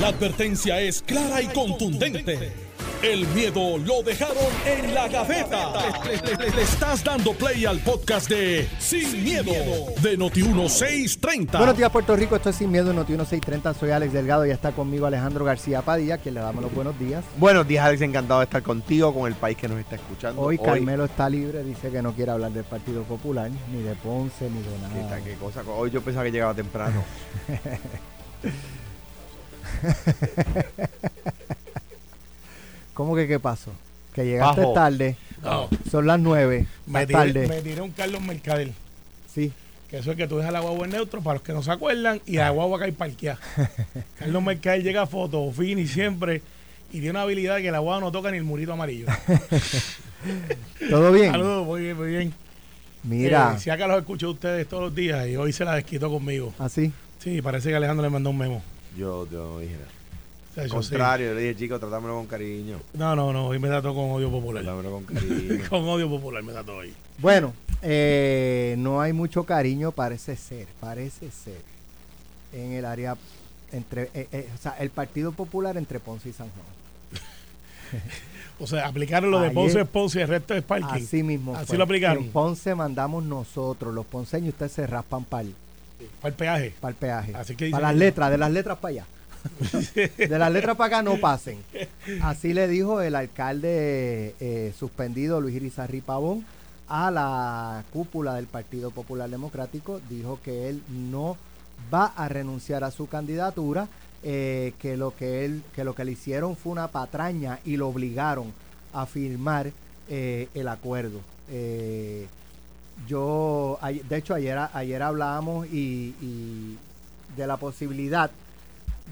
La advertencia es clara y contundente. El miedo lo dejaron en la gaveta. Le, le- le- le estás dando play al podcast de Sin, miedo, de Noti1630. Buenos días, Puerto Rico. Esto es Sin Miedo en Noti 1630. Soy Alex Delgado y está conmigo Alejandro García Padilla, quien le damos los buenos días. Buenos días, Alex. Encantado de estar contigo, con el país que nos está escuchando. Hoy Carmelo está libre, dice que no quiere hablar del Partido Popular, ni de Ponce, ni de ¿Qué, nada. qué cosa? Hoy yo pensaba que llegaba temprano. ¿Cómo que qué pasó? Que llegaste Bajo. tarde, No, son las nueve, me más tiré, tarde. me tiré un Carlos Mercader. Sí, Que eso es que tú dejas la guagua en neutro para los que no se acuerdan y la guagua cae parqueada. Carlos Mercader llega a foto, fini siempre y tiene una habilidad que la guagua no toca ni el murito amarillo. ¿todo bien? Saludos, muy bien, muy bien. Mira, Eh, si acá los escucho a ustedes todos los días y hoy se la desquitó conmigo. así. Sí, parece que Alejandro le mandó un memo. Yo, yo no dije nada. O sea, Al yo sí. contrario, yo le dije, chicos, tratámelo con cariño. No, no, no, hoy me trató con odio popular. Tratámelo con cariño. Con odio popular me trató hoy. Bueno, eh, no hay mucho cariño, parece ser, parece ser, en el área entre, eh, eh, o sea, el Partido Popular entre Ponce y San Juan. O sea, aplicaron lo de Ponce es Ponce y el resto es parking. Así mismo. Así fue. lo aplicaron. En Ponce mandamos nosotros, los ponceños, ustedes se raspan para Para el peaje. para el peaje. Así que para las letras, de las letras para allá. de las letras para acá no pasen. Así le dijo el alcalde eh, suspendido Luis Irizarry Pavón a la cúpula del Partido Popular Democrático. Dijo que él no va a renunciar a su candidatura, eh, que lo que él, que lo que le hicieron fue una patraña y lo obligaron a firmar eh, el acuerdo. Eh, yo, de hecho, ayer, ayer hablábamos y, y de la posibilidad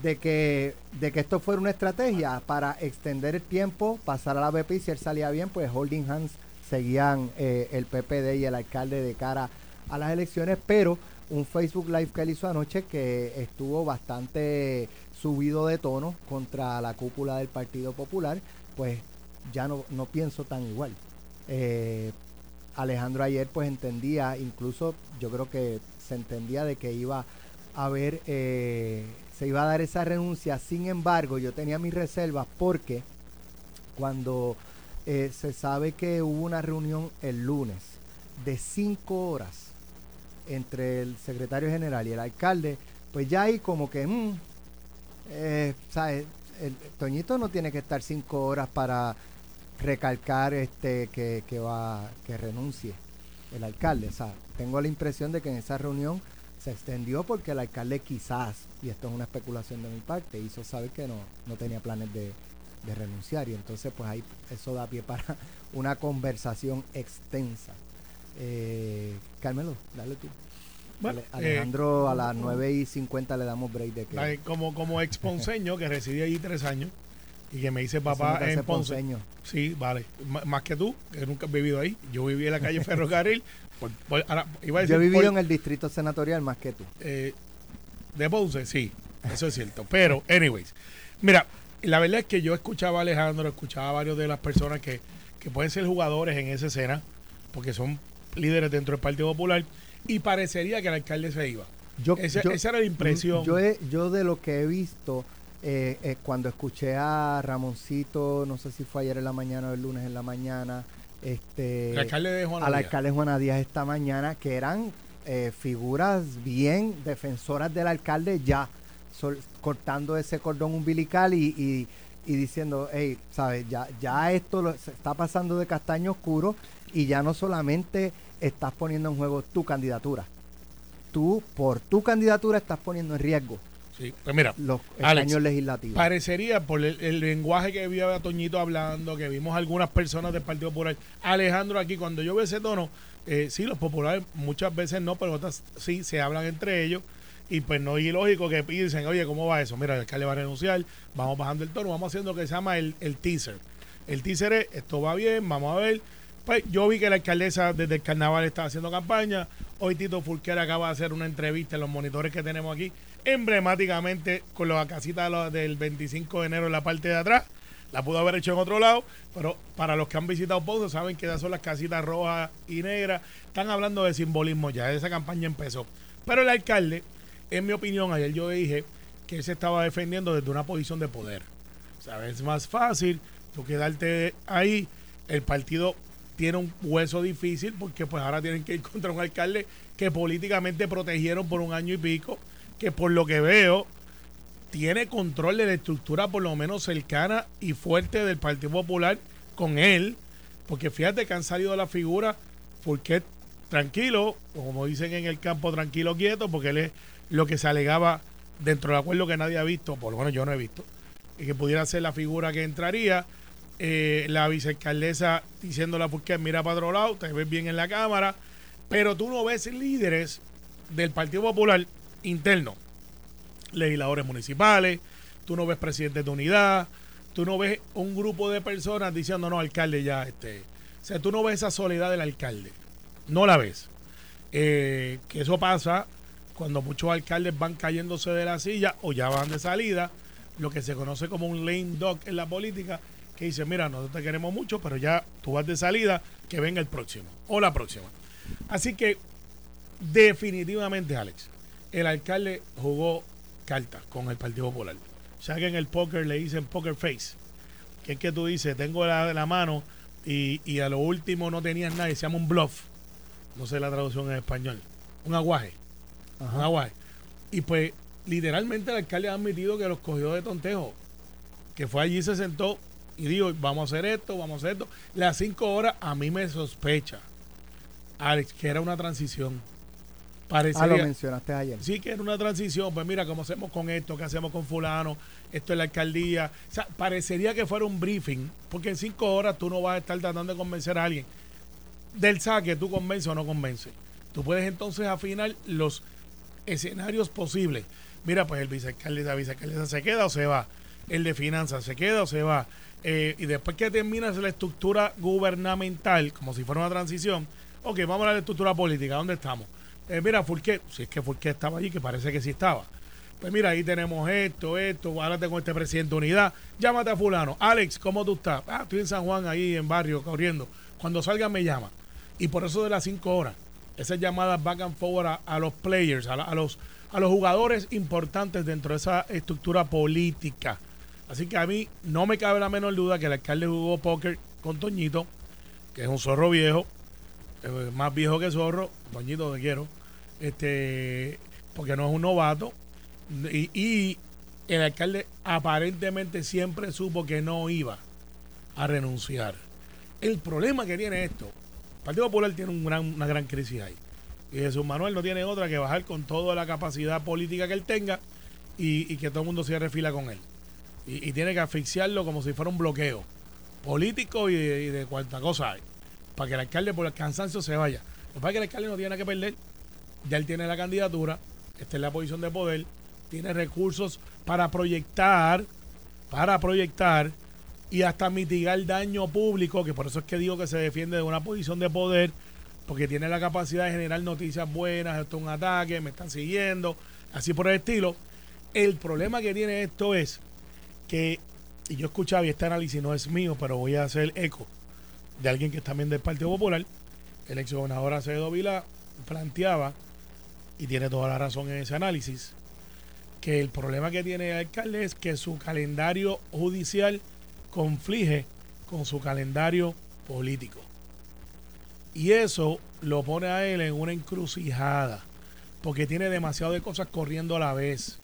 de que, de que esto fuera una estrategia para extender el tiempo, pasar a la BP y si él salía bien, pues Holding Hands seguían eh, el PPD y el alcalde de cara a las elecciones, pero un Facebook Live que él hizo anoche que estuvo bastante subido de tono contra la cúpula del Partido Popular, pues ya no, no pienso tan igual. Eh, Alejandro ayer pues entendía, incluso yo creo que se entendía de que iba a haber, eh, se iba a dar esa renuncia, sin embargo yo tenía mis reservas porque cuando eh, se sabe que hubo una reunión el lunes de cinco horas entre el secretario general y el alcalde, pues ya ahí como que, mm, eh, ¿sabes? El, Toñito no tiene que estar cinco horas para recalcar este que, que va que renuncie el alcalde. O sea, tengo la impresión de que en esa reunión se extendió porque el alcalde quizás, y esto es una especulación de mi parte, hizo saber que no, no tenía planes de, de renunciar. Y entonces pues ahí eso da pie para una conversación extensa. Eh, Carmelo, dale tú. Bueno, eh, Alejandro, a las 9 y 50 le damos break de que... Como, como ex ponceño que residí allí tres años y que me dice papá en Ponce. ponceño. Sí, vale. M- más que tú, que nunca has vivido ahí. Yo viví en la calle Ferrocarril. por- por- ahora, iba a decir Yo he vivido por- en el distrito senatorial más que tú. eh, de Ponce, sí, eso es cierto. Pero, anyways, mira, la verdad es que yo escuchaba a Alejandro, escuchaba a varios de las personas que, que pueden ser jugadores en esa escena, porque son líderes dentro del Partido Popular, y parecería que el alcalde se iba. Yo, Esa- yo- esa era la impresión. Yo, he- yo de lo que he visto, eh, eh, cuando escuché a Ramoncito, no sé si fue ayer en la mañana o el lunes en la mañana, este, alcalde de al alcalde Juana Díaz esta mañana, que eran eh, figuras bien defensoras del alcalde ya, sol- cortando ese cordón umbilical y, y- y diciendo, hey, ¿sabes? Ya, ya esto lo- se está pasando de castaño oscuro y ya no solamente estás poniendo en juego tu candidatura, tú por tu candidatura estás poniendo en riesgo Sí, pues mira, los Alex, legislativos. Parecería por el, el lenguaje que vio a Toñito hablando, que vimos algunas personas del Partido Popular. Alejandro aquí, cuando yo veo ese tono, eh, sí, los populares muchas veces no, pero otras sí se hablan entre ellos. Y pues no es ilógico que dicen, oye, ¿cómo va eso? Mira, el alcalde va a renunciar, vamos bajando el tono, vamos haciendo lo que se llama el, el teaser. El teaser es, esto va bien, vamos a ver. Pues yo vi que la alcaldesa desde el carnaval estaba haciendo campaña. Hoy Tito Fulquer acaba de hacer una entrevista en los monitores que tenemos aquí, emblemáticamente con la casita del 25 de enero en la parte de atrás. La pudo haber hecho en otro lado, pero para los que han visitado Ponce saben que son las casitas rojas y negras. Están hablando de simbolismo ya, esa campaña empezó. Pero el alcalde, en mi opinión, ayer yo dije que se estaba defendiendo desde una posición de poder. O sea, es más fácil tú quedarte ahí. El partido tiene un hueso difícil porque pues ahora tienen que ir contra un alcalde que políticamente protegieron por un año y pico, que por lo que veo tiene control de la estructura por lo menos cercana y fuerte del Partido Popular con él, porque fíjate que han salido la figura porque tranquilo, como dicen en el campo, tranquilo, quieto, porque él es lo que se alegaba dentro del acuerdo que nadie ha visto, por lo menos yo no he visto, y que pudiera ser la figura que entraría. Eh, la vicealcaldesa diciéndole a Furquet, mira para otro lado, te ves bien en la cámara, pero tú no ves líderes del Partido Popular interno legisladores municipales, tú no ves presidentes de unidad, tú no ves un grupo de personas diciendo, no, alcalde, ya, este. O sea, tú no ves esa soledad del alcalde. No la ves. Eh, que eso pasa cuando muchos alcaldes van cayéndose de la silla o ya van de salida, lo que se conoce como un lame dog en la política, que dice, mira, nosotros te queremos mucho, pero ya tú vas de salida, que venga el próximo o la próxima. Así que, definitivamente, Alex, el alcalde jugó cartas con el Partido Popular. O sea que en el póker le dicen poker face, que es que tú dices, tengo la, la mano y, y, a lo último no tenías nada y se llama un bluff. No sé la traducción en español. Un aguaje. Un aguaje. Y pues literalmente el alcalde ha admitido que los cogió de tontejo. Que fue allí, se sentó y dijo, vamos a hacer esto, vamos a hacer esto. Las cinco horas a mí me sospecha, Alex, que era una transición ah, lo mencionaste ayer. Sí, que era una transición. Pues mira, ¿cómo hacemos con esto? ¿Qué hacemos con fulano? Esto es la alcaldía. O sea, parecería que fuera un briefing, porque en cinco horas tú no vas a estar tratando de convencer a alguien. Del saque, tú convences o no convences. Tú puedes entonces afinar los escenarios posibles. Mira, pues el vicealcalde, la vicealcaldesa se queda o se va. El de finanzas se queda o se va. Eh, y después que terminas la estructura gubernamental, como si fuera una transición, ok, vamos a la estructura política. ¿Dónde estamos? Eh, mira, qué? si es que qué estaba allí, que parece que sí estaba. Pues mira, ahí tenemos esto, esto, ahora tengo este presidente de unidad, llámate a fulano. Alex, ¿cómo tú estás? Ah, estoy en San Juan, ahí en barrio, corriendo. Cuando salga me llama. Y por eso de las cinco horas, esas llamadas back and forward a, los players, a, los, a los jugadores importantes dentro de esa estructura política. Así que a mí no me cabe la menor duda que el alcalde jugó póker con Toñito, que es un zorro viejo, eh, más viejo que zorro, Toñito te quiero, este, porque no es un novato. Y, el alcalde aparentemente siempre supo que no iba a renunciar. El problema que tiene esto, el Partido Popular tiene un gran, una gran crisis ahí. Y Jesús Manuel no tiene otra que bajar con toda la capacidad política que él tenga y, que todo el mundo se refila con él. Y, tiene que asfixiarlo como si fuera un bloqueo político y de, y de cuanta cosa hay. Para que el alcalde por el cansancio se vaya. Lo que pasa es que el alcalde no tiene nada que perder ya él tiene la candidatura, está en la posición de poder, tiene recursos para proyectar, para proyectar y hasta mitigar daño público, que por eso es que digo que se defiende de una posición de poder, porque tiene la capacidad de generar noticias buenas, esto es un ataque, me están siguiendo, así por el estilo. El problema que tiene esto es que, y yo escuchaba, y este análisis no es mío, pero voy a hacer eco de alguien que es también del Partido Popular, el ex gobernador Acevedo Vila planteaba y tiene toda la razón en ese análisis, que el problema que tiene el alcalde es que su calendario judicial conflige con su calendario político. Y eso lo pone a él en una encrucijada, porque tiene demasiado de cosas corriendo a la vez.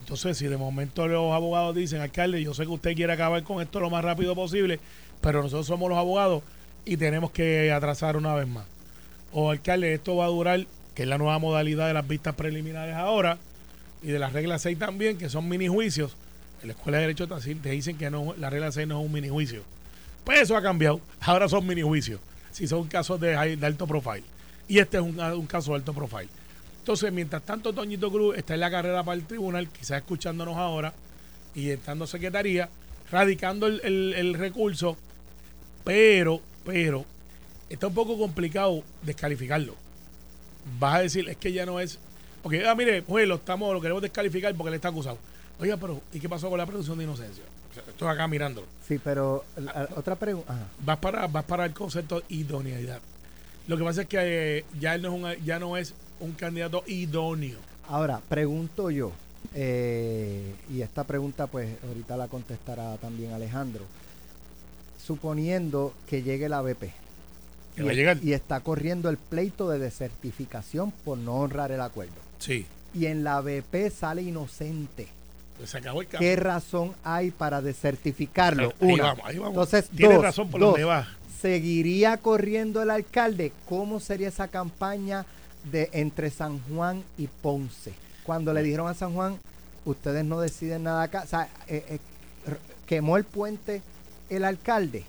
Entonces, si de momento los abogados dicen, alcalde, yo sé que usted quiere acabar con esto lo más rápido posible, pero nosotros somos los abogados y tenemos que atrasar una vez más. O alcalde, esto va a durar que es la nueva modalidad de las vistas preliminares ahora, y de las reglas 6 también, que son mini juicios. En la Escuela de Derecho te dicen que no, la regla 6 no es un mini juicio. Pues eso ha cambiado. Ahora son mini juicios. Si son casos de, alto profile. Y este es un, caso de alto profile. Entonces, mientras tanto, Toñito Cruz está en la carrera para el tribunal, quizás escuchándonos ahora y estando secretaría, radicando el, el recurso, pero, pero, está un poco complicado descalificarlo vas a decir, es que ya no es. Porque, ah, mire, pues lo, estamos, lo queremos descalificar porque le está acusado. Oiga, pero ¿y qué pasó con la presunción de inocencia? estoy acá mirándolo. Sí, pero otra pregunta. Vas para, vas para el concepto de idoneidad. Lo que pasa es que eh, ya, él no es un, ya no es un candidato idóneo. Ahora, pregunto yo, eh, y esta pregunta pues ahorita la contestará también Alejandro, suponiendo que llegue la BP Que y, va a llegar. y está corriendo el pleito de desertificación por no honrar el acuerdo, Sí. y en la BP sale inocente, Pues se acabó el. ¿qué razón hay para desertificarlo? Ahí Una. vamos, ahí vamos. Entonces, Tienes dos, razón por dos. donde va. ¿Seguiría corriendo el alcalde? ¿Cómo sería esa campaña de entre San Juan y Ponce? Cuando le dijeron a San Juan, ustedes no deciden nada acá. O sea, eh, eh, quemó el puente el alcalde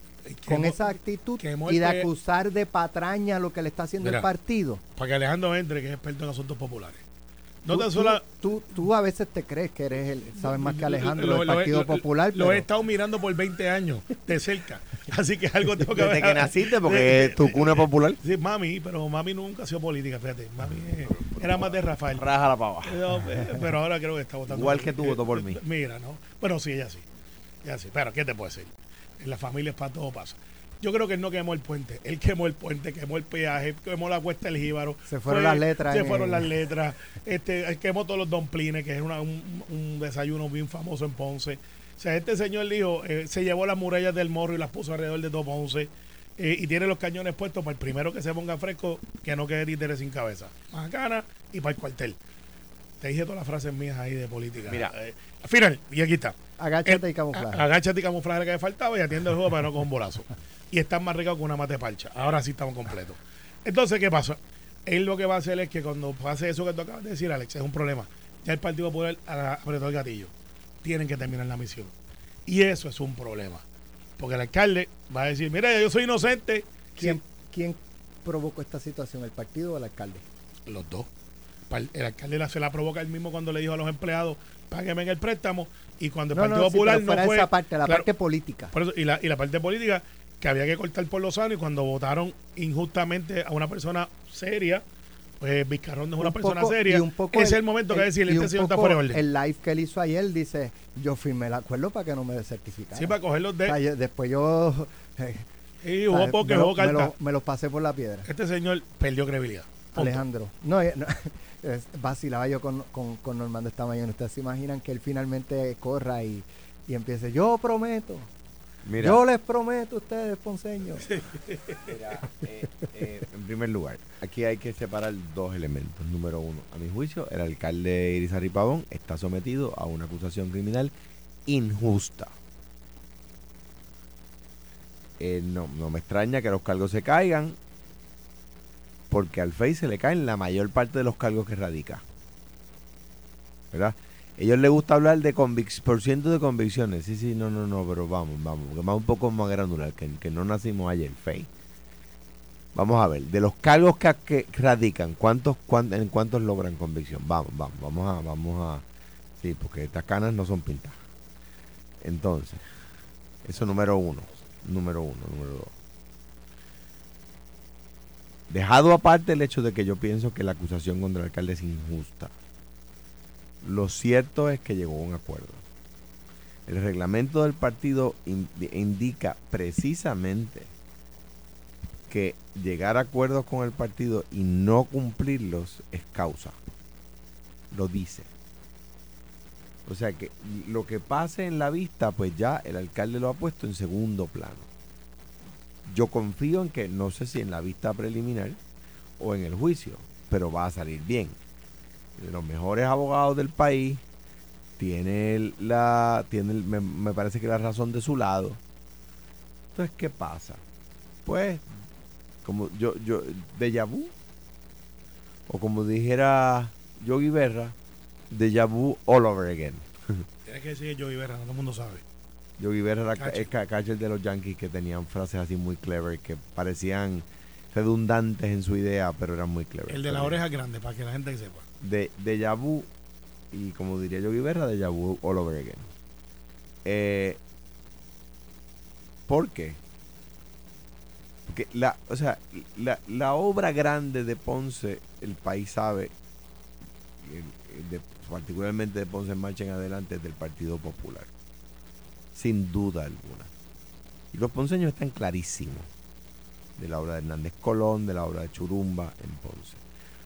con esa actitud y de acusar de patraña lo que le está haciendo Mira, el partido. Para que Alejandro entre, que es experto en asuntos populares. No tú, tan tú- solo. tú, tú a veces te crees que eres el, sabes más que Alejandro Lo- del lo- Partido lo- Popular. Lo he estado mirando por 20 años de cerca. Así que algo tengo que Desde ver. que naciste, porque tu cuna es popular. Sí, mami, pero mami nunca ha sido política, fíjate. Mami eh, era más de Rafael. Raja la pava. No, eh, pero ahora creo que está votando. Igual que tú, votó por mí. Mira, ¿no? Pero sí, ella sí. Ella sí. Pero, ¿qué te puedo decir? En la familia es para todo pasa. Yo creo que él no quemó el puente. Él quemó el puente, quemó el peaje, quemó la cuesta del jíbaro. Se fueron las letras Se fueron las letras. Este, él quemó todos los domplines, que es una- un, un desayuno bien famoso en Ponce. O sea, este señor dijo, eh, se llevó las murallas del morro y las puso alrededor de todo Ponce. eh, y tiene los cañones puestos para el primero que se ponga fresco, que no quede títere sin cabeza. Macana y para el cuartel. Te dije todas las frases mías ahí de política. Mira. Eh, al final, y aquí está. Agáchate Eh, y camuflaje. Agáchate y camuflaje que me faltaba y atiende el juego para no coger un bolazo. Y están más regados que una mate parcha. Ahora sí estamos completos. Entonces, ¿qué pasa? Él lo que va a hacer es que cuando pase eso que tú acabas de decir, Alex, es un problema. Ya el Partido Popular apretó el gatillo. Tienen que terminar la misión. Y eso es un problema. Porque el alcalde va a decir, mira, yo soy inocente. ¿Quién, ¿Quién provocó esta situación? ¿El partido o el alcalde? Los dos. El alcalde la- se la provoca él mismo cuando le dijo a los empleados, páguenme el préstamo. Y cuando el Partido sí, Popular no fue... esa parte, la Claro, parte política. Por eso, y, la, y la parte política, que había que cortar por los años y cuando votaron injustamente a una persona seria, pues Vizcarrón no es una Un persona seria. y un poco es el- el momento que el- va a decir, y este señor está fuera de orden. El live que él hizo ayer dice, yo firmé el acuerdo para que no me desertificara. Sí, para coger los O sea, de... yo- después yo eh, Y lo, jugó carta. lo, me lo pasé por la piedra. Este señor perdió credibilidad. Punto. Alejandro. No, eh, no, es- vacilaba yo con, con, con Normando esta mañana. Ustedes se imaginan que él finalmente corra y, y empiece, yo prometo, Mira, yo les prometo a ustedes, ponceños. mira, eh, eh, en primer lugar, aquí hay que separar dos elementos. Número uno, a mi juicio, el alcalde Irizarry Pavón está sometido a una acusación criminal injusta. Eh, no, no me extraña que los cargos se caigan, porque al FEI se le caen la mayor parte de los cargos que radica. ¿Verdad? Ellos les gusta hablar de convic por ciento de convicciones. Sí, sí, no, no, no, pero vamos, vamos, porque más un poco más granular, que, que no nacimos ayer, FEI. Vamos a ver, de los cargos que, que radican, ¿cuántos, cuán- ¿en cuántos logran convicción? Vamos, vamos, vamos a, vamos a, sí, porque estas canas no son pintadas. Entonces, eso número uno, número uno, número dos. Dejado aparte el hecho de que yo pienso que la acusación contra el alcalde es injusta. Lo cierto es que llegó a un acuerdo. El reglamento del partido in- indica precisamente que llegar a acuerdos con el partido y no cumplirlos es causa. Lo dice. O sea que lo que pase en la vista, pues ya el alcalde lo ha puesto en segundo plano. Yo confío en que, no sé si en la vista preliminar o en el juicio, pero va a salir bien. Los mejores abogados del país, tiene la, tiene me, me parece que la razón de su lado. Entonces, ¿qué pasa? Pues, como yo, yo, déjà vu, o como dijera Yogi Berra, déjà vu all over again. Tienes que decir Joey Berra, no todo el mundo sabe. Yogi Berra era el catcher de los Yankees que tenían frases así muy clever que parecían redundantes en su idea, pero eran muy clever. El de la oreja grande, para que la gente sepa. De, déjà vu, y como diría Yogi Berra, déjà vu all over again. Eh, ¿Por qué? Porque la, o sea, la, la obra grande de Ponce, el país sabe, el- el de- particularmente de Ponce en marcha en adelante, es del Partido Popular. Sin duda alguna. Y los ponceños están clarísimos de la obra de Hernández Colón, de la obra de Churumba en Ponce.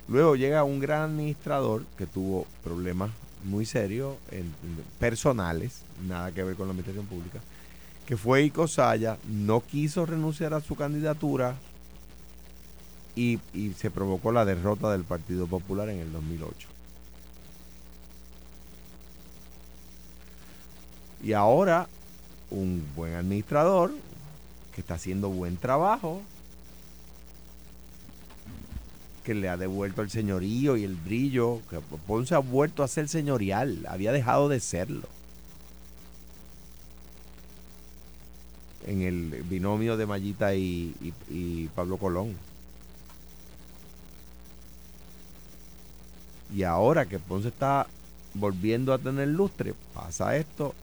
Luego llega un gran administrador que tuvo problemas muy serios, personales, nada que ver con la administración pública, que fue Icosaya, no quiso renunciar a su candidatura y, y se provocó la derrota del Partido Popular en el 2008. Y ahora un buen administrador que está haciendo buen trabajo, que le ha devuelto el señorío y el brillo, que Ponce ha vuelto a ser señorial, había dejado de serlo. En el binomio de Mayita y, y Pablo Colón. Y ahora que Ponce está volviendo a tener lustre, pasa esto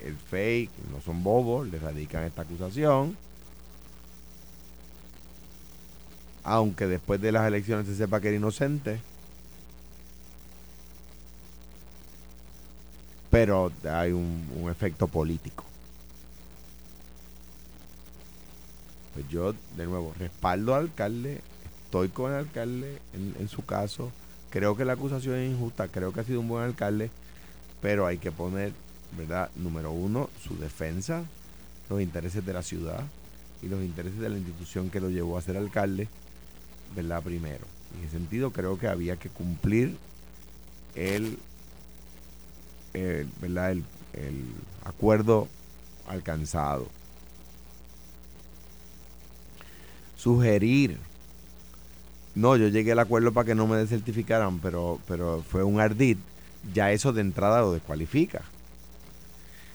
el fake, no son bobos, le radican esta acusación. Aunque después de las elecciones se sepa que era inocente. Pero hay un, efecto político. Pues yo, de nuevo, respaldo al alcalde, estoy con el alcalde en su caso. Creo que la acusación es injusta, creo que ha sido un buen alcalde, pero hay que poner ¿verdad? Número uno, su defensa, los intereses de la ciudad y los intereses de la institución que lo llevó a ser alcalde, ¿verdad? Primero. En ese sentido, creo que había que cumplir el, ¿verdad? El, el acuerdo alcanzado. Sugerir. No, yo llegué al acuerdo para que no me desertificaran, pero, pero fue un ardid. Ya eso de entrada lo descualifica.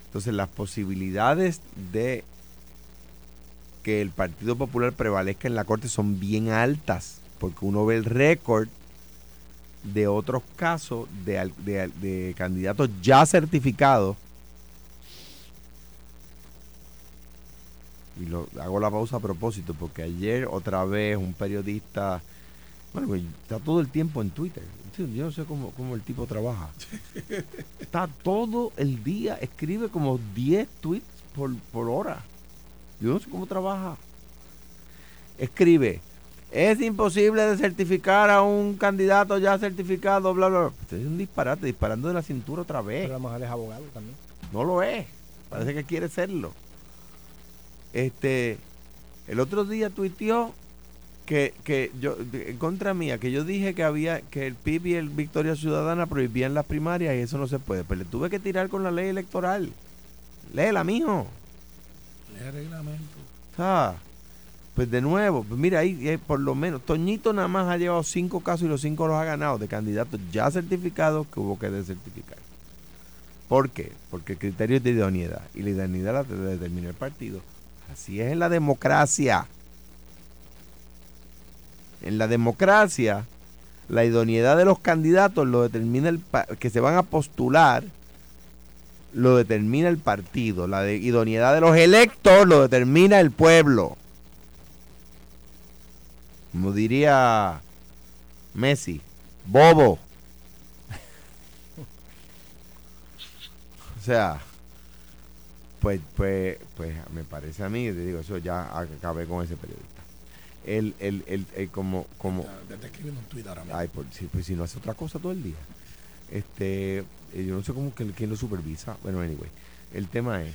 Entonces las posibilidades de que el Partido Popular prevalezca en la Corte son bien altas, porque uno ve el récord de otros casos de, candidatos ya certificados. Y lo, hago la pausa a propósito, porque ayer otra vez un periodista bueno, está todo el tiempo en Twitter. Yo no sé cómo, el tipo trabaja. Está todo el día, escribe como 10 tweets por, por hora. Yo no sé cómo trabaja. Escribe, es imposible de certificar a un candidato ya certificado, bla, bla, bla. es un disparate, disparando de la cintura otra vez. Pero a lo mejor es abogado también. No lo es. Parece que quiere serlo. Este, el otro día tuiteó que, que yo, en contra mía, que yo dije que había, que el PIB y el Victoria Ciudadana prohibían las primarias y eso no se puede. Pues le tuve que tirar con la ley electoral. Léela, mijo. Lee el reglamento. Ah, pues de nuevo, pues mira, ahí eh, por lo menos, Toñito nada más ha llevado cinco casos y los cinco los ha ganado de candidatos ya certificados que hubo que desertificar. ¿Por qué? Porque el criterio es de idoneidad y la idoneidad la determina el partido. Así es en la democracia. En la democracia, la idoneidad de los candidatos lo determina el que se van a postular, lo determina el partido. La idoneidad de los electos lo determina el pueblo. Como diría Messi, bobo. o sea, pues, pues, pues me parece a mí, te digo, eso ya acabé con ese periodista el, el, el, el como... como escribiendo un tweet ahora mismo. Ay, pues, si, pues si no hace otra cosa todo el día. Este, eh, yo no sé cómo que quién lo supervisa. Bueno, anyway, el tema es,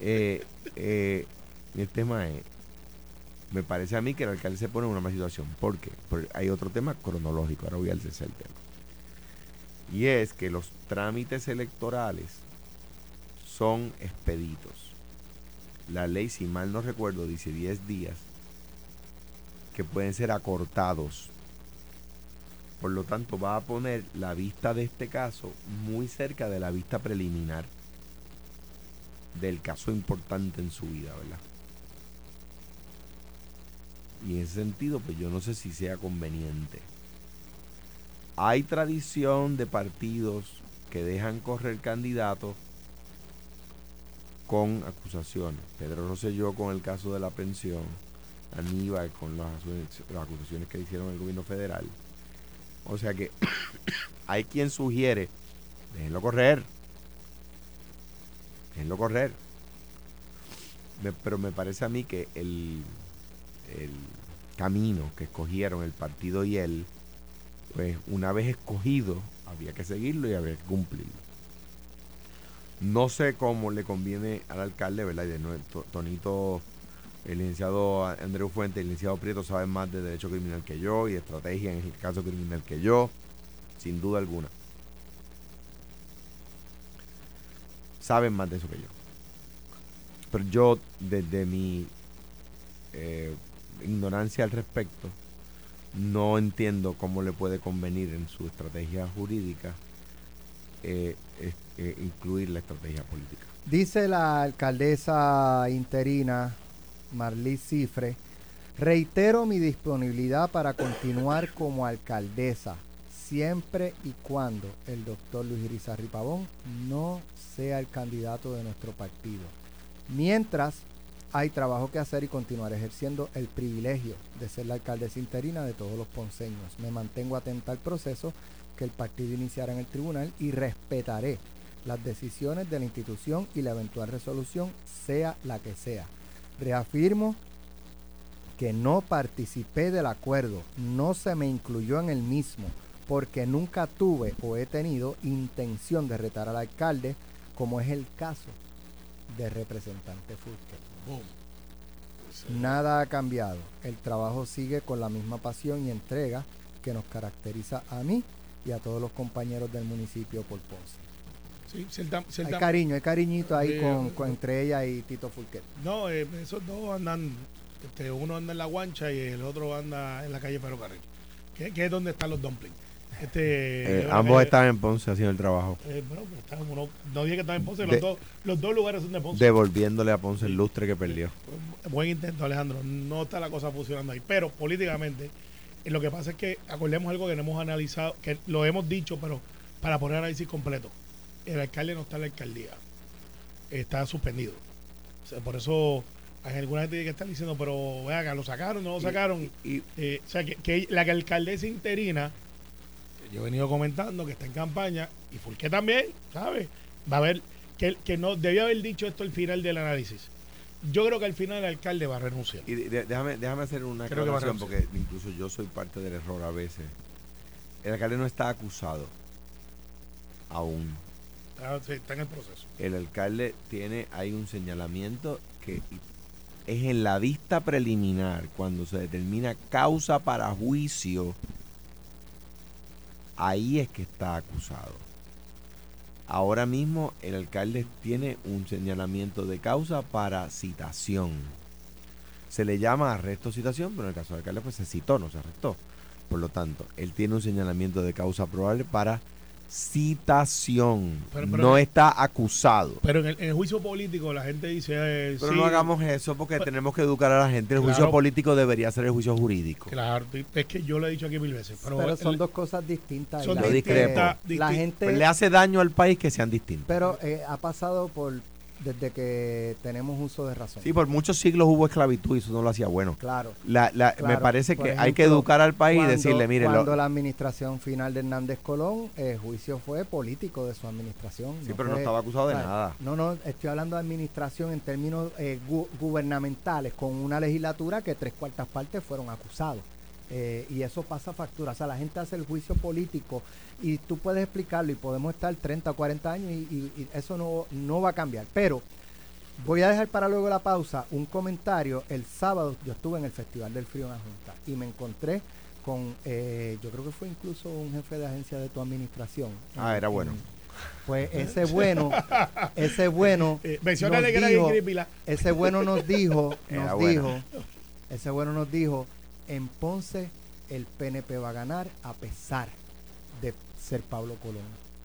eh, eh, el tema es, me parece a mí que el alcalde se pone en una mala situación. ¿Por qué? Porque hay otro tema cronológico. Ahora voy al tercer tema. Y es que los trámites electorales son expeditos. La ley, si mal no recuerdo, dice 10 días que pueden ser acortados. Por lo tanto, va a poner la vista de este caso muy cerca de la vista preliminar del caso importante en su vida, ¿verdad? Y en ese sentido, pues yo no sé si sea conveniente. Hay tradición de partidos que dejan correr candidatos con acusaciones. Pedro Rosselló con el caso de la pensión Aníbal con las, acusaciones que hicieron el gobierno federal. O sea que hay quien sugiere, déjenlo correr, déjenlo correr. pero me parece a mí que el, el camino que escogieron el partido y él, pues una vez escogido, había que seguirlo y había que cumplirlo. No sé cómo le conviene al alcalde, ¿verdad? Y de nuevo, To- Tonito, el licenciado Andreu Fuente el licenciado Prieto saben más de derecho criminal que yo y estrategia en el caso criminal que yo, sin duda alguna. Saben más de eso que yo. Pero yo, desde mi eh, ignorancia al respecto, no entiendo cómo le puede convenir en su estrategia jurídica eh, eh, incluir la estrategia política. Dice la alcaldesa interina Marlis Cifre, reitero mi disponibilidad para continuar como alcaldesa, siempre y cuando el doctor Luis Irizarry Pavón no sea el candidato de nuestro partido. Mientras hay trabajo que hacer y continuar ejerciendo el privilegio de ser la alcaldesa interina de todos los ponceños. Me mantengo atenta al proceso que el partido iniciará en el tribunal y respetaré las decisiones de la institución y la eventual resolución, sea la que sea. Reafirmo que no participé del acuerdo, no se me incluyó en el mismo, porque nunca tuve o he tenido intención de retar al alcalde, como es el caso de representante Fulker. Nada ha cambiado. El trabajo sigue con la misma pasión y entrega que nos caracteriza a mí y a todos los compañeros del municipio por Ponce. Sí, cierta- Hay cariño, hay cariñito ahí con, con- entre ella y Tito Fulquet. No, eh, esos dos andan, este, uno anda en la guancha y el otro anda en la calle Ferrocarril, que, que es donde están los dumplings. Este, Eh, ambos que- están en Ponce haciendo el trabajo, eh, bueno, pues está uno- no dije que están en Ponce, De- los, dos, los dos lugares son de Ponce. devolviéndole a Ponce el lustre que perdió. Buen intento, Alejandro. No está la cosa funcionando ahí. Pero políticamente, eh, lo que pasa es que acordemos algo que no hemos analizado, que lo hemos dicho, pero para poner análisis completo. El alcalde no está en la alcaldía. Está suspendido. O sea, por eso hay alguna gente que está diciendo, pero vean, lo sacaron, no lo sacaron. Y, Eh, o sea, que, que la alcaldesa interina, yo he venido comentando que está en campaña, y Fulqué también, ¿sabes? Va a haber, que, que no, debía haber dicho esto al final del análisis. Yo creo que al final el alcalde va a renunciar. y de- déjame, déjame hacer una Creo que va a aclaración porque incluso yo soy parte del error a veces. El alcalde no está acusado aún. Ah, está en el proceso. El alcalde tiene hay un señalamiento que es en la vista preliminar cuando se determina causa para juicio. Ahí es que está acusado. Ahora mismo el alcalde tiene un señalamiento de causa para citación. Se le llama arresto citación, pero en el caso del alcalde pues se citó, no se arrestó. Por lo tanto, él tiene un señalamiento de causa probable para citación. Pero- pero- no está acusado. Pero en el, en el juicio político la gente dice... eh, Pero sí, no hagamos eso porque Pero- tenemos que educar a la gente. El juicio político debería ser el juicio jurídico. Claro, es que yo lo he dicho aquí mil veces. Pero, Pero son el- dos cosas distintas. son la discrepo. La gente, Pues le hace daño al país que sean distintos. pero eh, ha pasado por desde que tenemos uso de razón. Sí, por muchos siglos hubo esclavitud y eso no lo hacía bueno. Claro. La- la- me parece que hay que educar al país y decirle, mire, lo- cuando la administración final de Hernández Colón, el juicio fue político de su administración. sí, pero no estaba acusado de nada. No, no, estoy hablando de administración en términos eh, gu- gubernamentales, con una legislatura que tres cuartas partes fueron acusados. Eh, y eso pasa factura. O sea, la gente hace el juicio político y tú puedes explicarlo y podemos estar 30 o 40 años y, y- y eso no, no va a cambiar. Pero voy a dejar para luego la pausa un comentario. El sábado yo estuve en el Festival del Frío en la Junta y me encontré con, eh, yo creo que fue incluso un jefe de agencia de tu administración. Ah, era bueno. Pues ese bueno, ese bueno, Eh, menciónale nos que era dijo- ese bueno nos dijo, nos dijo, ese bueno nos dijo, en Ponce el PNP va a ganar a pesar de ser Pablo Colón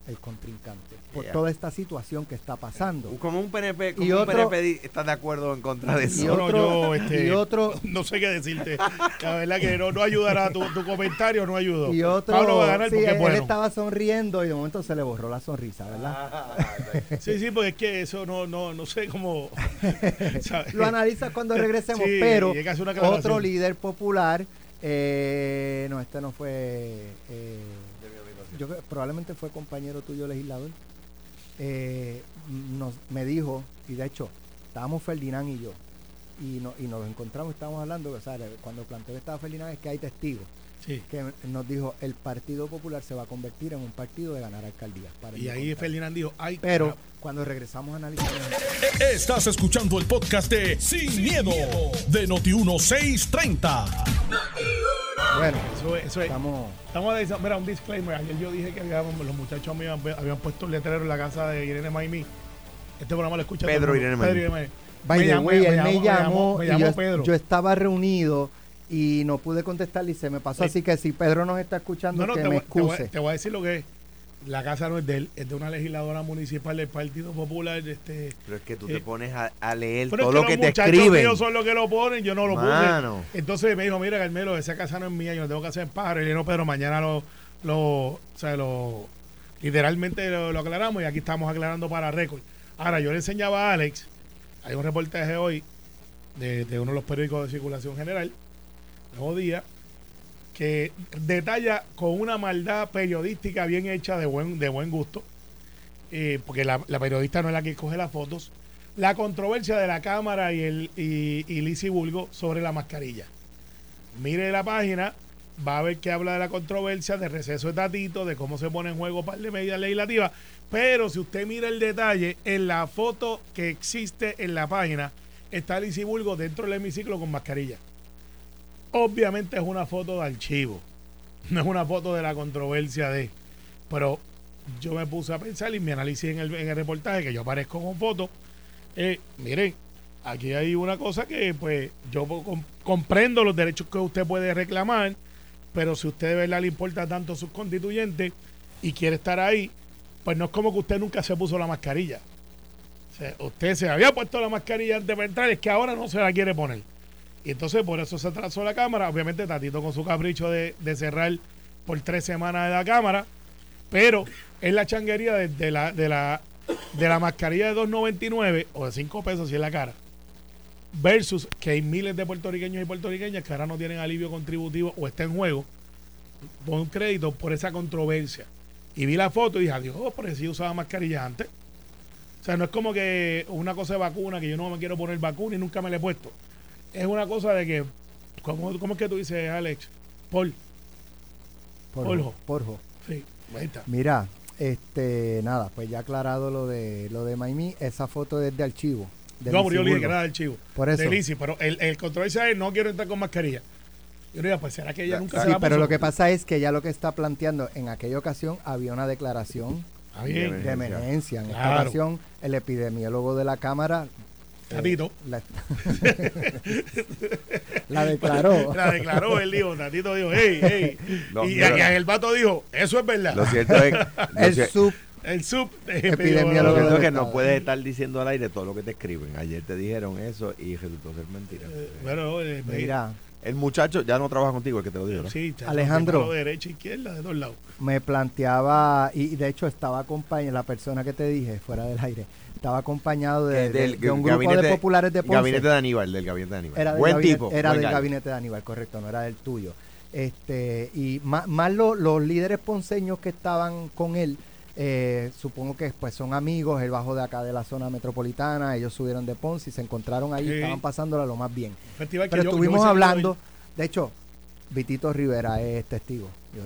el contrincante, por Yeah. toda esta situación que está pasando. Como un PNP, como Y un otro- PNP está de acuerdo en contra de Y eso. No, no, otro, yo, este, y otro, No sé qué decirte. La verdad que no, no ayudará. Tu, tu comentario no ayudó. y otro, Pablo va a ganar sí, porque él, es bueno. estaba sonriendo y de momento se le borró la sonrisa, ¿verdad? Sí, sí, porque es que eso no, no, no sé cómo. Lo analizas cuando regresemos, Sí, pero y otro líder popular, eh, no, este no fue, eh, yo probablemente fue compañero tuyo legislador, eh, nos, me dijo, y de hecho, estábamos Ferdinand y yo, y, no, y nos encontramos, estábamos hablando, o sea, cuando planteó esta Felina es que hay testigos. Sí. que nos dijo el Partido Popular se va a convertir en un partido de ganar alcaldías. Para Y ahí Ferdinand dijo, ay, Pero cuando regresamos a analizar Estás escuchando el podcast de Sin, miedo, de Noti1630. Bueno, eso es, eso es. estamos Estamos analizando, mira, un disclaimer. Ayer yo dije que habíamos- los muchachos míos habían, habían puesto un letrero en la casa de Irene Maimí. Este programa lo escucha Pedro todo. Irene Maimí. Pedro. By Me the llamó- way, me él llamó- me me llamó, y llamó yo, Pedro. yo estaba reunido y no pude contestarle y se me pasó. Sí. Así que si Pedro nos está escuchando, No, no, que te me voy, te, voy, excuse. te voy a decir lo que es. La casa no es de él, es de una legisladora municipal del Partido Popular. Este, Pero es que tú Eh, te pones a, a leer es todo que lo los que te muchachos escriben. míos son los que lo ponen, yo no lo Mano. puse. Entonces me dijo, mira, Carmelo, esa casa no es mía, yo no tengo que hacer pájaro. Y le dije, no, pero mañana lo, lo, o sea, lo, literalmente lo, lo aclaramos y aquí estamos aclarando para récord. Ahora, yo le enseñaba a Alex, hay un reportaje hoy de, de uno de los periódicos de circulación general, Nuevo Día, que detalla con una maldad periodística bien hecha de buen, de buen gusto, eh, porque la, la periodista no es la que coge las fotos, la controversia de la Cámara y, el, y, y Lizzy Bulgo sobre la mascarilla. Mire la página, va a ver que habla de la controversia, de receso de Tatito, de cómo se pone en juego par de medidas legislativas. Pero si usted mira el detalle, en la foto que existe en la página, está Lizzy Bulgo dentro del hemiciclo con mascarilla. Obviamente es una foto de archivo, no es una foto de la controversia de. Pero yo me puse a pensar y mi análisis en el, en el reportaje, que yo aparezco con foto, eh, miren, aquí hay una cosa que pues yo com- comprendo los derechos que usted puede reclamar, pero si usted de verdad le importa tanto a sus constituyentes y quiere estar ahí, pues no es como que usted nunca se puso la mascarilla. Usted se había puesto la mascarilla antes de entrar, es que ahora no se la quiere poner. Y entonces por eso se atrasó la cámara. Obviamente Tatito con su capricho de, de cerrar por tres semanas de la cámara. Pero es la changuería de, la, de, la, de la mascarilla de 2.99 o de 5 pesos si es la cara. Versus que hay miles de puertorriqueños y puertorriqueñas que ahora no tienen alivio contributivo o está en juego. Un crédito por esa controversia. Y vi la foto y dije, adiós, por eso yo usaba mascarilla antes. O sea, no es como que una cosa de vacuna, que yo no me quiero poner vacuna y nunca me la he puesto. Es una cosa de que, ¿cómo, cómo es que tú dices, Alex? Paul, Porjo, Porjo. Porjo. sí, ahí está. Mira, este, nada, pues ya aclarado lo de lo de Maimí, esa foto es de archivo. de No, yo le dije que era del chivo. Por eso. De pero el, el controversia es no quiero entrar con mascarilla. Yo le dije, pues será que ella La- nunca Sí, se la pero puso? lo que pasa es que ya lo que está planteando, en aquella ocasión había una declaración bien. de emergencia. En esta ocasión, el epidemiólogo de la Cámara Tatito. la, la declaró. La declaró, él dijo, Tatito dijo, hey, hey. No, y, mira. y el vato dijo, eso es verdad. Lo cierto es, lo el cier- sub el sub Epidemiólogo lo cierto es que no puedes estar diciendo al aire todo lo que te escriben. Ayer te dijeron eso y resultó ser mentira. Eh, Bueno, eh, Mira, El muchacho ya no trabaja contigo, el que te lo dijo, ¿no? sí, chacho, Alejandro. palo Derecha, izquierda, de dos lados. me planteaba, y de hecho estaba acompañado, la persona que te dije fuera del aire, estaba acompañado de, Eh, de- de un grupo de populares de Ponce. Gabinete de Aníbal, del gabinete de Aníbal. Era del Buen gabinete, tipo. Era buen del gabinete de Aníbal, correcto, no era del tuyo. Este, y más, más lo- los líderes ponceños que estaban con él, eh, supongo que pues son amigos, él bajó de acá de la zona metropolitana, ellos subieron de Ponce y se encontraron ahí, Sí. estaban pasándola lo más bien. Festival Pero yo- yo estuvimos hablando, de hecho, Vitito Vitito es testigo. Yo-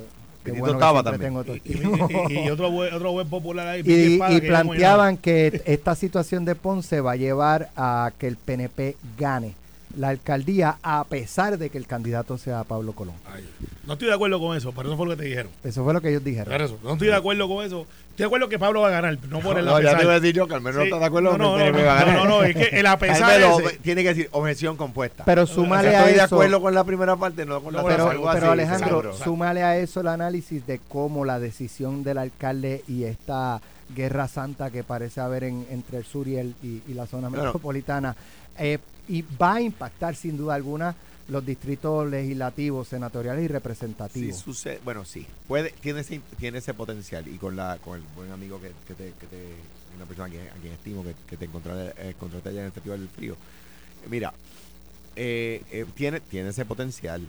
bueno siempre también. tengo. Y, y- y- y otro, buen, otro buen popular ahí. Y, que planteaban que esta situación de Ponce va a llevar a que el PNP gane la alcaldía a pesar de que el candidato sea Pablo Colón. Ay, no estoy de acuerdo con eso, pero eso fue lo que te dijeron. Eso fue lo que ellos dijeron. Pero eso, no estoy de acuerdo con eso. Estoy de acuerdo que Pablo va a ganar, no por el No, ya apesar. te iba a decir yo que al menos no está de acuerdo no, con no, que el no, va a no, ganar. no, no, es que el apesar ese- tiene que decir objeción compuesta. Pero O súmale sea, a estoy de eso. acuerdo con la primera parte, no con la No, pero, pero Alejandro, súmale a eso el análisis de cómo la decisión del alcalde y esta guerra santa que parece haber en- entre el sur y, el, y, y la zona Claro. metropolitana eh, y va a impactar sin duda alguna los distritos legislativos, senatoriales y Sí representativos. sucede, bueno, sí, puede, tiene ese, tiene ese potencial y con la con el buen amigo que, que te, que te una persona a quien, estimo que, que te encontré, eh, allá en el Festival del Frío. Mira, eh, eh, tiene, tiene ese potencial,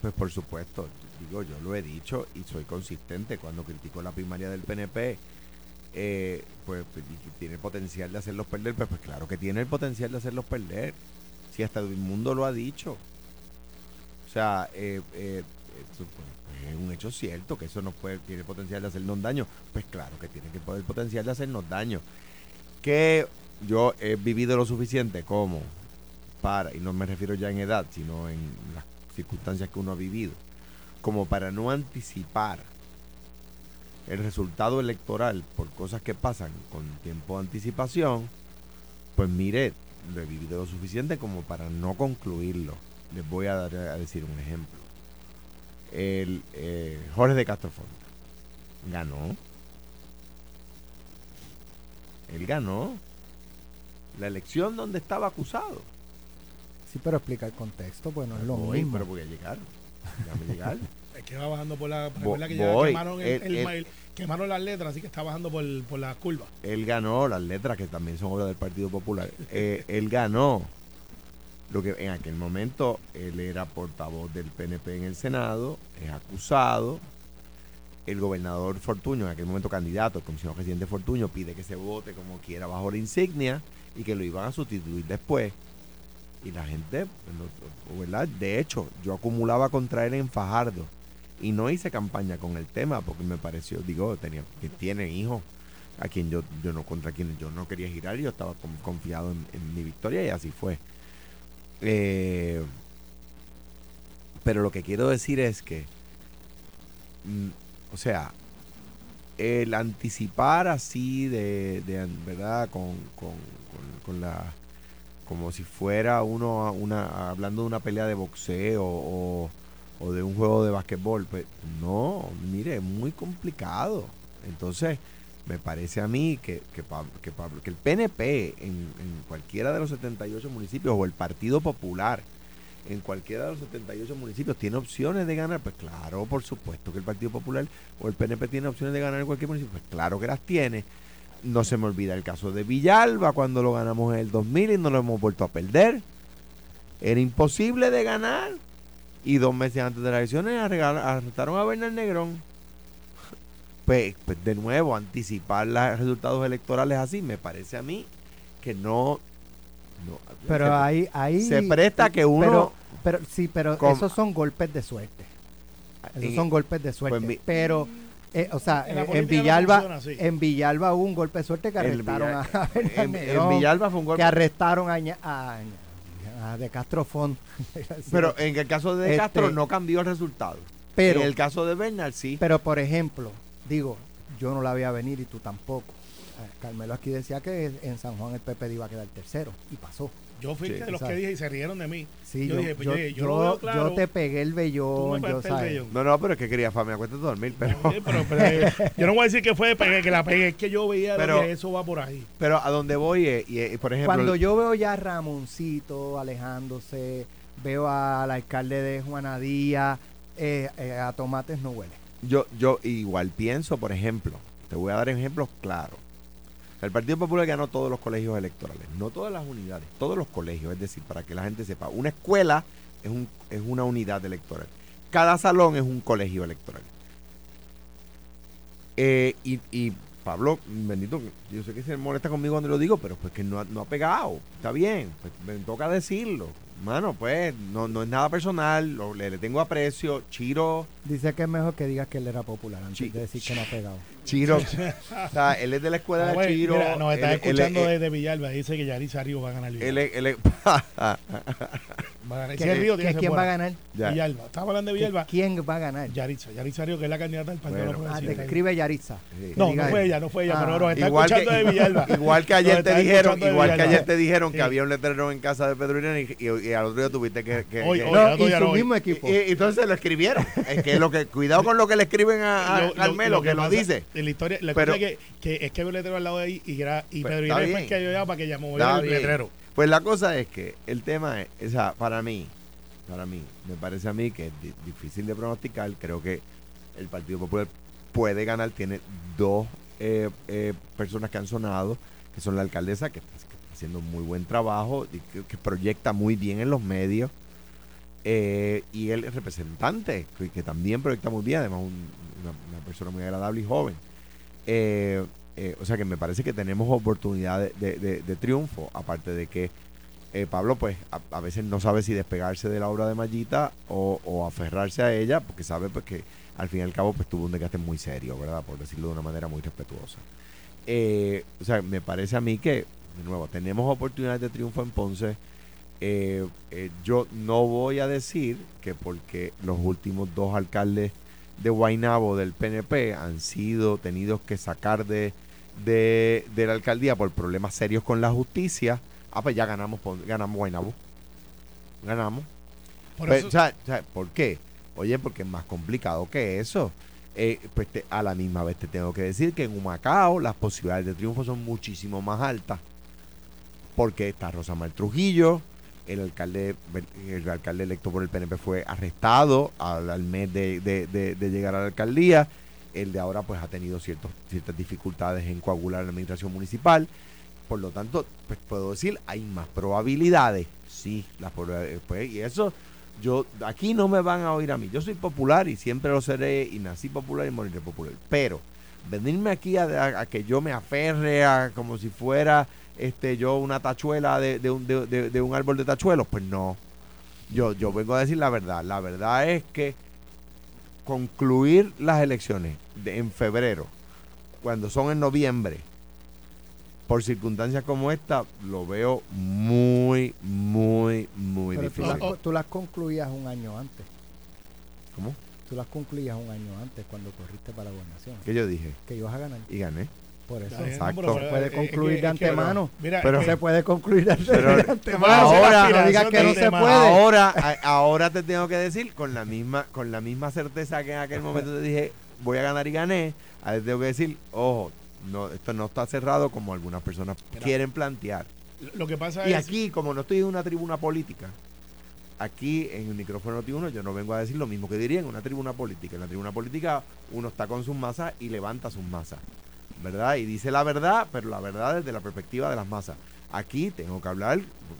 pues por supuesto, digo, yo lo he dicho y soy consistente cuando critico la primaria del PNP. Eh, pues que tiene el potencial de hacerlos perder, pues, pues claro que tiene el potencial de hacerlos perder. Si hasta el mundo lo ha dicho. O sea, eh, eh, eso, pues, es un hecho cierto que eso no puede, tiene potencial de hacernos daño. Pues claro que tiene que poder potencial de hacernos daño. Que yo he vivido lo suficiente como para, y no me refiero ya en edad, sino en las circunstancias que uno ha vivido, como para no anticipar el resultado electoral por cosas que pasan con tiempo de anticipación, pues mire, lo he vivido lo suficiente como para no concluirlo. Les voy a, dar, a decir un ejemplo. El eh, Jorge de Castrofón ganó. Él ganó la elección donde estaba acusado. Sí, pero explica el contexto, pues no es lo Voy, mismo. pero voy a llegar. Déjame llegar. Es que va bajando por la. Recuerda que ya quemaron, el- El- el el- mail- quemaron las letras, así que está bajando por, por la curva. él ganó las letras que también son obras del Partido Popular. Eh, él ganó lo que en aquel momento él era portavoz del PNP en el Senado, es acusado. El gobernador Fortuño, en aquel momento candidato, el comisionado presidente Fortuño, pide que se vote como quiera bajo la insignia y que lo iban a sustituir después. Y la gente, ¿verdad? De hecho, yo acumulaba contra él en Fajardo y no hice campaña con el tema porque me pareció, digo, tenía que tiene hijos a quien yo, yo no contra quienes yo no quería girar yo estaba con- confiado en, mi victoria y así fue. Eh, pero lo que quiero decir es que, mm, o sea, el anticipar así de, verdad, con, con, con- la, como si fuera uno una, hablando de una pelea de boxeo o, o de un juego de basquetbol, pues no, mire, es muy complicado. Entonces, me parece a mí que, que, el PNP en, en cualquiera de los 78 municipios o el Partido Popular en cualquiera de los 78 municipios tiene opciones de ganar, pues claro, por supuesto que el Partido Popular o el PNP tiene opciones de ganar en cualquier municipio, pues claro que las tiene. No se me olvida el caso de Villalba cuando lo ganamos en el 2000 y no lo hemos vuelto a perder. Era imposible de ganar. Y dos meses antes de las elecciones arrestaron a Bernal Negrón. Pues, pues, de nuevo, anticipar los resultados electorales así me parece a mí que no... no Pero se- ahí, ahí se presta que uno- Pero, pero sí, pero esos son golpes de suerte. Esos son golpes de suerte. pues mi- pero, eh, o sea, En eh, en, política no Villalba, en Villalba hubo un golpe de suerte que arrestaron a Bernal en, en Villalba fue un golpe. que arrestaron a, Ña- a, a de Castrofón. Pero en el caso de Este- Castro no cambió el resultado. pero, en el caso de Bernal sí. pero por ejemplo, digo, yo no la veía venir y tú tampoco. Eh, Carmelo aquí decía que en San Juan el PP iba a quedar tercero y pasó. Yo fui Sí, de los que dije y se rieron de mí. Sí, Yo yo, dije, pues, yo, lo veo claro. yo te pegué el vellón, yo el. No, no, pero es que quería fama, acuéstate a dormir. Pero, Sí, pero, pero, eh, yo no voy a decir que fue pegué, que la pegué, es que yo veía Pero- que eso va por ahí. pero a donde voy, es, y, y, por ejemplo, Cuando yo veo ya a Ramoncito alejándose, veo al alcalde de Juana Díaz, eh, eh, a Tomates no huele. yo, yo igual pienso, por ejemplo, te voy a dar ejemplos claros. El Partido Popular ganó todos los colegios electorales, no todas las unidades, todos los colegios, es decir, para que la gente sepa, una escuela es, un, es una unidad electoral, cada salón es un colegio electoral. Eh, y, Pablo, bendito, yo sé que se molesta conmigo cuando lo digo, pero pues que no, no ha pegado, está bien, pues me toca decirlo. Mano, pues no, no es nada personal, lo- le, le tengo aprecio, Chiro, Dice que es mejor que digas que él era popular antes de decir que no ha pegado. Chiro, o sea, él es de la escuela Ah, de Chiro. mira, nos está él- escuchando él- desde Villalba. Dice que Yaris Ario va a ganar. él- él- va a ganar. ¿Qué- Si es Río, tiene que ¿Quién va a ganar? Ya. Villalba. Estaba hablando de Villalba. ¿Quién va a ganar? Yaritza. Yaritza Ario, que es la candidata del Partido Bueno. no Ah, Progresista. describe Yaritza. Sí. No, no fue ella, no fue ella, Ah. pero nos está igual que, escuchando de Villalba. igual que ayer te dijeron, igual que ayer te dijeron que había un letrero en casa de Pedro Irene y, y- y al otro día tuviste que, que- Hoy, que- hoy, No, y su hoy. mismo equipo. y- entonces lo escribieron. es que lo que cuidado con lo que le escriben a, a Lo- lo- Carmelo, que, lo dice. En la historia, la Pero- cosa es que, que es que había un letrero al lado de ahí y, era, y Pues, Pedro Irene fue que ayudaba para que llamó el letrero. Pues la cosa es que el tema es, o sea, para mí, para mí, me parece a mí que es di- difícil de pronosticar. Creo que el Partido Popular puede ganar. Tiene dos eh, eh, personas que han sonado, que son la alcaldesa, que está, haciendo muy buen trabajo, y que, proyecta muy bien en los medios, eh, y el representante, que, también proyecta muy bien, además un- una, una persona muy agradable y joven. Eh, o sea que me parece que tenemos oportunidad de, de- de- triunfo, aparte de que eh, Pablo pues a, a veces no sabe si despegarse de la obra de Mallita o, o aferrarse a ella porque sabe pues que al fin y al cabo pues tuvo un desgaste muy serio, ¿verdad? Por decirlo de una manera muy respetuosa. Eh, o sea, me parece a mí que, de nuevo, tenemos oportunidades de triunfo en Ponce. Eh, eh, yo no voy a decir que porque los últimos dos alcaldes de Guaynabo del PNP han sido tenidos que sacar de, de, de la alcaldía por problemas serios con la justicia, ah, pues ya ganamos, ganamos Guaynabo. Ganamos. Por Pero, eso- o sea, o sea, ¿Por qué? Oye, porque es más complicado que eso. Eh, pues te- a la misma vez te tengo que decir que en Humacao las posibilidades de triunfo son muchísimo más altas. Porque está Rosamar Trujillo, el alcalde, el alcalde electo por el PNP fue arrestado al, mes de, de- llegar a la alcaldía. El de ahora pues ha tenido ciertos, ciertas dificultades en coagular la administración municipal. Por lo tanto, pues puedo decir, hay más probabilidades. Sí, las probabilidades. Pues, y eso, yo, aquí no me van a oír a mí. Yo soy popular y siempre lo seré y nací popular y moriré popular. Pero venirme aquí a, a- a que yo me aferre a como si fuera este yo una tachuela de, de un, de, de- un árbol de tachuelos, pues no. Yo, yo vengo a decir la verdad. La verdad es que concluir las elecciones de- en febrero, cuando son en noviembre, por circunstancias como esta, lo veo muy, muy, muy Pero tú difícil. las, tú las concluías un año antes. ¿Cómo? Tú las concluías un año antes cuando corriste para la gobernación. ¿Qué yo dije? Que ibas a ganar. Y gané. Por eso. Exacto. pero- Se puede eh, concluir es de que- es que- antemano. Mira, Pero- que- se puede concluir de, Pero- antemano. ahora- no digas que no de se puede. Ahora, ahora te tengo que decir con la misma, con la misma certeza que en aquel momento te dije voy a ganar y gané, ahora te tengo que decir, ojo, no, esto no está cerrado como algunas personas Mira. quieren plantear. lo que pasa Y es aquí, como no estoy en una tribuna política, aquí en el micrófono Noti uno yo no vengo a decir lo mismo que diría en una tribuna política. En la tribuna política uno está con sus masas y levanta sus masas, ¿verdad? Y dice la verdad, pero la verdad desde la perspectiva de las masas. Aquí tengo que hablar,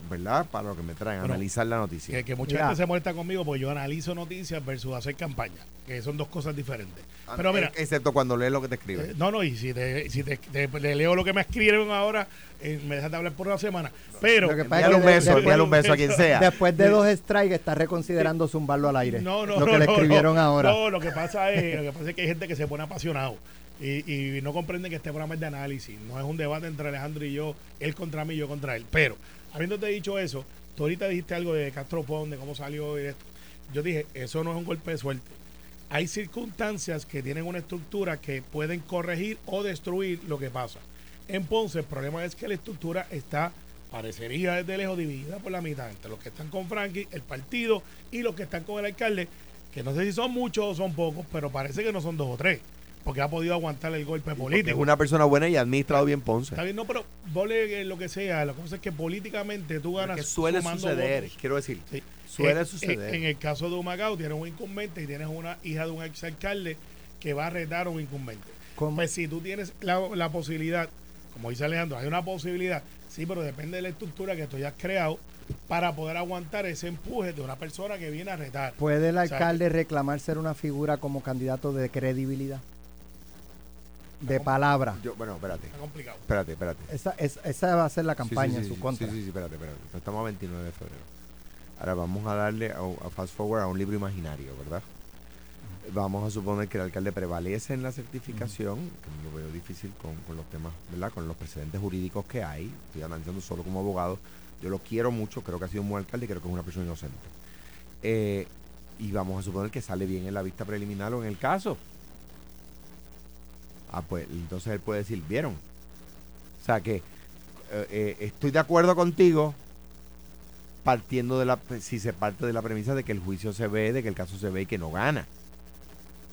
¿verdad? Para lo que me traen, Bueno, analizar la noticia. que, que mucha Mira. gente se molesta conmigo porque yo analizo noticias versus hacer campaña, que son dos cosas diferentes. Ah, Pero mira, excepto cuando lees lo que te escriben. Eh, no, no, y si, te, si te, te- le leo lo que me escriben ahora, eh, me dejan de hablar por una semana. Pero, Lo que pasa es envíale que un beso, envíale un beso a quien sea. Después de dos strikes está reconsiderando zumbarlo al aire. no, no, lo no, que le escribieron no, ahora. No, lo que pasa es, lo que pasa es que hay gente que se pone apasionado y, y no comprende que este programa es de análisis. No es un debate entre Alejandro y yo, él contra mí y yo contra él. Pero, habiéndote dicho eso, tú ahorita dijiste algo de Castro Pond, de cómo salió y esto. Yo dije, eso no es un golpe de suerte. Hay circunstancias que tienen una estructura que pueden corregir o destruir lo que pasa. En Ponce, el problema es que la estructura está, parecería desde lejos, dividida por la mitad entre los que están con Frankie, el partido, y los que están con el alcalde, que no sé si son muchos o son pocos, pero parece que no son dos o tres, porque ha podido aguantar el golpe Porque político. es una persona buena y ha administrado bien Ponce. Está bien, no, pero vole lo que sea, la cosa es que políticamente tú ganas Que suele suceder, votos. quiero decir. Sí. Suele En- suceder. En, en el caso de Humacao, tienes un incumbente y tienes una hija de un exalcalde que va a retar a un incumbente. ¿Cómo? Pues si tú tienes la, la posibilidad, como dice Alejandro, hay una posibilidad, sí, pero depende de la estructura que tú hayas creado para poder aguantar ese empuje de una persona que viene a retar. ¿Puede el O sea, alcalde reclamar ser una figura como candidato de credibilidad? De palabra. Yo, bueno, espérate, Está complicado. espérate, espérate. Esa, va a ser la campaña Sí, sí, en su sí, contra. Sí, sí, sí, espérate, espérate. Estamos a 29 de febrero. Ahora vamos a darle a, a fast forward a un libro imaginario, ¿verdad? Vamos a suponer que el alcalde prevalece en la certificación, que lo veo difícil con, con los temas, ¿verdad? Con los precedentes jurídicos que hay. Estoy analizando solo como abogado. Yo lo quiero mucho, creo que ha sido un buen alcalde y creo que es una persona inocente. Eh, y vamos a suponer que sale bien en la vista preliminar o en el caso. Ah, pues entonces él puede decir, ¿vieron? O sea que eh, eh, estoy de acuerdo contigo partiendo de la si se parte de la premisa de que el juicio se ve, de que el caso se ve y que no gana.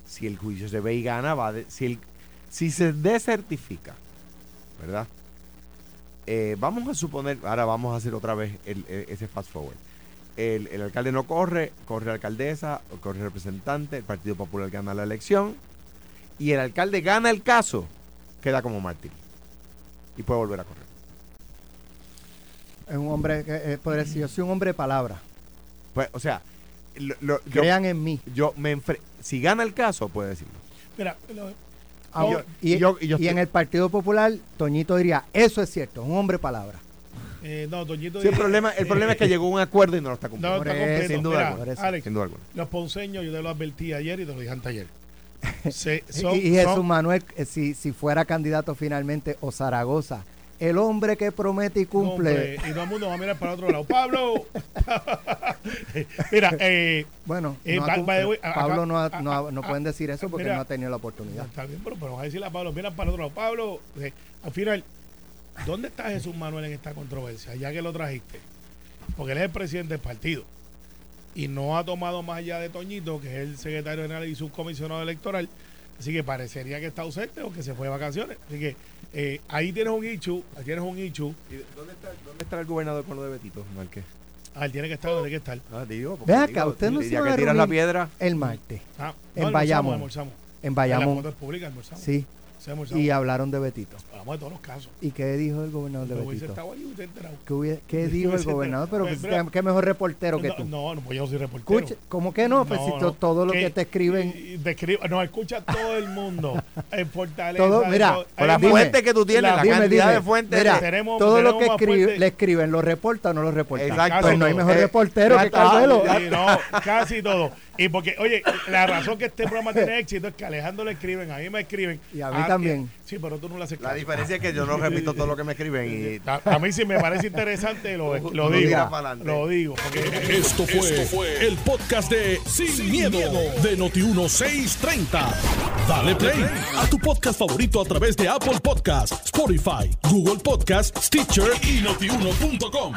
Si el juicio se ve y gana, va de- si si se desertifica, ¿verdad? Eh, vamos a suponer, ahora vamos a hacer otra vez e- ese fast forward. El, el alcalde no corre, corre alcaldesa, corre representante, el Partido Popular gana la elección y el alcalde gana el caso, queda como mártir y puede volver a correr. Es un hombre que eh, podría decir, yo soy un hombre de palabra. Pues, o sea, lo- lo- yo, Crean en mí. yo me enfre- si gana el caso, puede decirlo. Mira, lo- Ah, yo- y, yo- y yo y en el Partido Popular, Toñito diría, eso es cierto, un hombre de palabra. Eh, no, Toñito Sí, el problema, el eh, problema es que llegó a un acuerdo y no lo está cumpliendo. Por está eso, completo. sin duda Mira, alguna. Alex, Sin duda alguna. los ponceños, yo te lo advertí ayer y te lo dije antes ayer. Son- y, Jesús son- Manuel, eh, si, si fuera candidato finalmente, o Zaragoza, el hombre que promete y cumple. hombre, y todo el mundo va a mirar para otro lado. ¡Pablo! Mira, eh, Bueno, Eh, no Pablo acá- no, ha- a- no, a- no a- pueden decir eso porque mira, no ha tenido la oportunidad. está bien, pero, pero vamos a decirle a Pablo, miran para otro lado. Pablo, eh, al final, ¿dónde está Jesús Manuel en esta controversia? Ya que lo trajiste. Porque él es el presidente del partido. Y no ha tomado más allá de Toñito, que es el secretario general y subcomisionado electoral. Así que parecería que está ausente o que se fue de vacaciones. Así que eh, ahí tienes un issue, ahí tienes un. ¿Y ¿Dónde está, ¿Dónde está el gobernador con lo de Betito, Márquez? Ah, él tiene que estar tiene que estar. Ah, digo, Ve acá, digo, usted no se va que a la piedra. El martes, Ah, En Bayamón. en En la Bayamón. pública almorzamos. Sí. Y hablaron de Betito. Hablamos de todos los casos. ¿Y qué dijo el gobernador de Betito? hubiese. ¿Qué, dijo el gobernador? Pero Pero- qué mejor reportero que tú. No, no, pues yo soy reportero. Escucha, ¿cómo que no? Pues No, si no. to- todo lo que te escriben. y- y nos escucha todo el mundo. En Fortaleza. Todo, mira, todo- Con la Además, fuente que tú tienes, la- Dime, cantidad dime, de fuentes. mira, Tenemos- todo lo que escribe- le escriben, ¿lo reporta o no lo reporta? Exacto. Pues no hay mejor Eh, reportero que. Carmelo. No, casi todo. Y porque, oye, la razón que este programa tiene éxito es que a Alejandro le escriben, a mí me escriben. Y a mí también. Sí, pero tú no le haces La caso. diferencia es que yo no repito todo lo que me escriben y A, a mí si me parece interesante, lo, lo Lo digo. Lo digo. Porque Esto fue, el podcast de Sin, miedo, de Noti1630. Dale play a tu podcast favorito a través de Apple Podcasts, Spotify, Google Podcasts, Stitcher y notiuno.com.